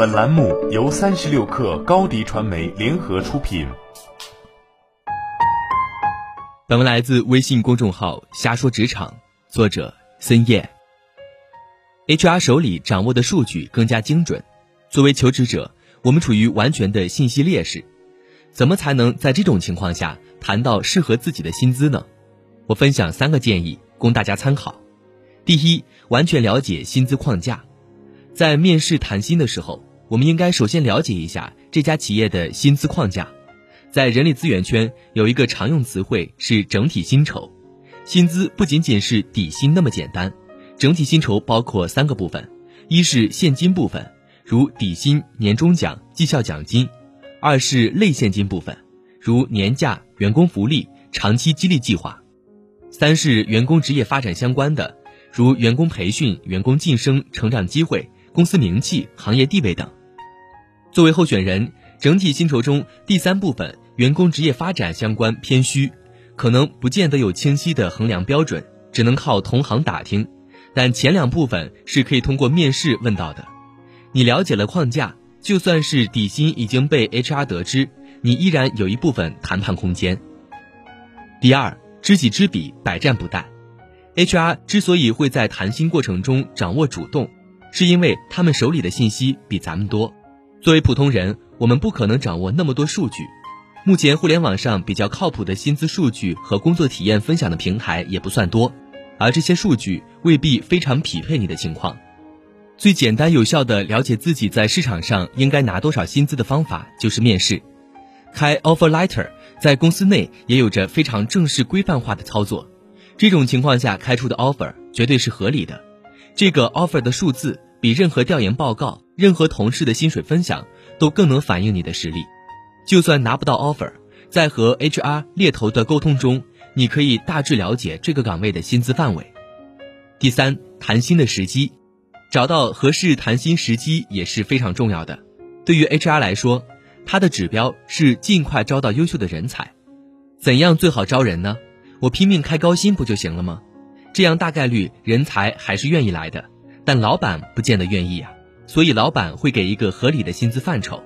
本栏目由三十六氪高低传媒联合出品。本文来自微信公众号“瞎说职场”，作者森叶。HR 手里掌握的数据更加精准，作为求职者，我们处于完全的信息劣势。怎么才能在这种情况下谈到适合自己的薪资呢？我分享三个建议供大家参考。第一，完全了解薪资框架。在面试谈薪的时候，我们应该首先了解一下这家企业的薪资框架。在人力资源圈有一个常用词汇是整体薪酬，薪资不仅仅是底薪那么简单，整体薪酬包括三个部分：一是现金部分，如底薪、年终奖、绩效奖金；二是类现金部分，如年假、员工福利、长期激励计划；三是员工职业发展相关的，如员工培训、员工晋升、成长机会。公司名气、行业地位等。作为候选人，整体薪酬中第三部分员工职业发展相关偏虚，可能不见得有清晰的衡量标准，只能靠同行打听。但前两部分是可以通过面试问到的。你了解了框架，就算是底薪已经被 HR 得知，你依然有一部分谈判空间。第二，知己知彼，百战不殆。HR 之所以会在谈薪过程中掌握主动。是因为他们手里的信息比咱们多，作为普通人，我们不可能掌握那么多数据。目前互联网上比较靠谱的薪资数据和工作体验分享的平台也不算多，而这些数据未必非常匹配你的情况。最简单有效的了解自己在市场上应该拿多少薪资的方法就是面试，开 offer letter，在公司内也有着非常正式规范化的操作。这种情况下开出的 offer 绝对是合理的。这个 offer 的数字比任何调研报告、任何同事的薪水分享都更能反映你的实力。就算拿不到 offer，在和 HR 猎头的沟通中，你可以大致了解这个岗位的薪资范围。第三，谈薪的时机，找到合适谈薪时机也是非常重要的。对于 HR 来说，他的指标是尽快招到优秀的人才。怎样最好招人呢？我拼命开高薪不就行了吗？这样大概率人才还是愿意来的，但老板不见得愿意啊。所以老板会给一个合理的薪资范畴。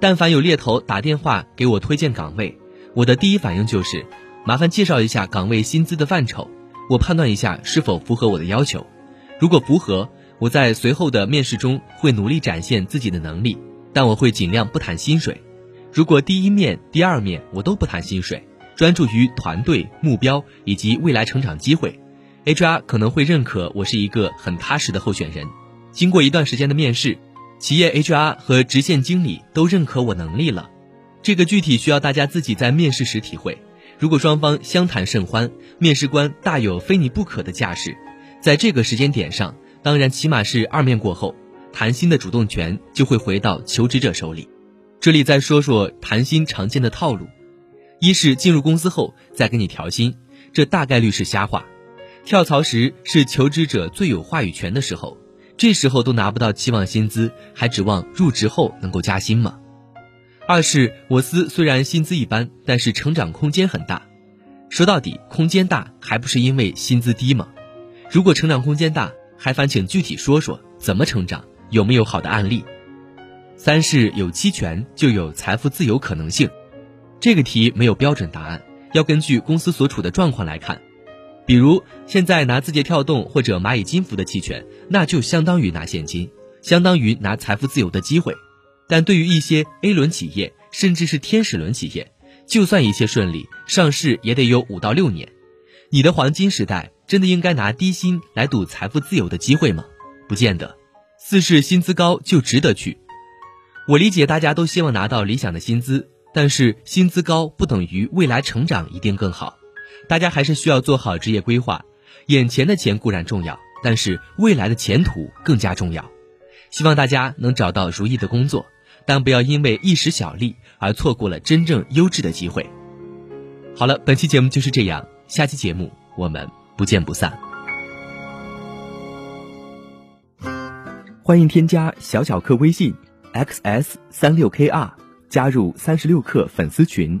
但凡有猎头打电话给我推荐岗位，我的第一反应就是，麻烦介绍一下岗位薪资的范畴，我判断一下是否符合我的要求。如果符合，我在随后的面试中会努力展现自己的能力，但我会尽量不谈薪水。如果第一面、第二面我都不谈薪水，专注于团队目标以及未来成长机会。HR 可能会认可我是一个很踏实的候选人。经过一段时间的面试，企业 HR 和直线经理都认可我能力了。这个具体需要大家自己在面试时体会。如果双方相谈甚欢，面试官大有非你不可的架势，在这个时间点上，当然起码是二面过后，谈薪的主动权就会回到求职者手里。这里再说说谈薪常见的套路：一是进入公司后再给你调薪，这大概率是瞎话。跳槽时是求职者最有话语权的时候，这时候都拿不到期望薪资，还指望入职后能够加薪吗？二是我司虽然薪资一般，但是成长空间很大。说到底，空间大还不是因为薪资低吗？如果成长空间大，还烦请具体说说怎么成长，有没有好的案例？三是有期权就有财富自由可能性，这个题没有标准答案，要根据公司所处的状况来看。比如现在拿字节跳动或者蚂蚁金服的期权，那就相当于拿现金，相当于拿财富自由的机会。但对于一些 A 轮企业，甚至是天使轮企业，就算一切顺利，上市也得有五到六年。你的黄金时代真的应该拿低薪来赌财富自由的机会吗？不见得。四是薪资高就值得去。我理解大家都希望拿到理想的薪资，但是薪资高不等于未来成长一定更好。大家还是需要做好职业规划，眼前的钱固然重要，但是未来的前途更加重要。希望大家能找到如意的工作，但不要因为一时小利而错过了真正优质的机会。好了，本期节目就是这样，下期节目我们不见不散。欢迎添加小小客微信 xs 三六 kr，加入三十六课粉丝群。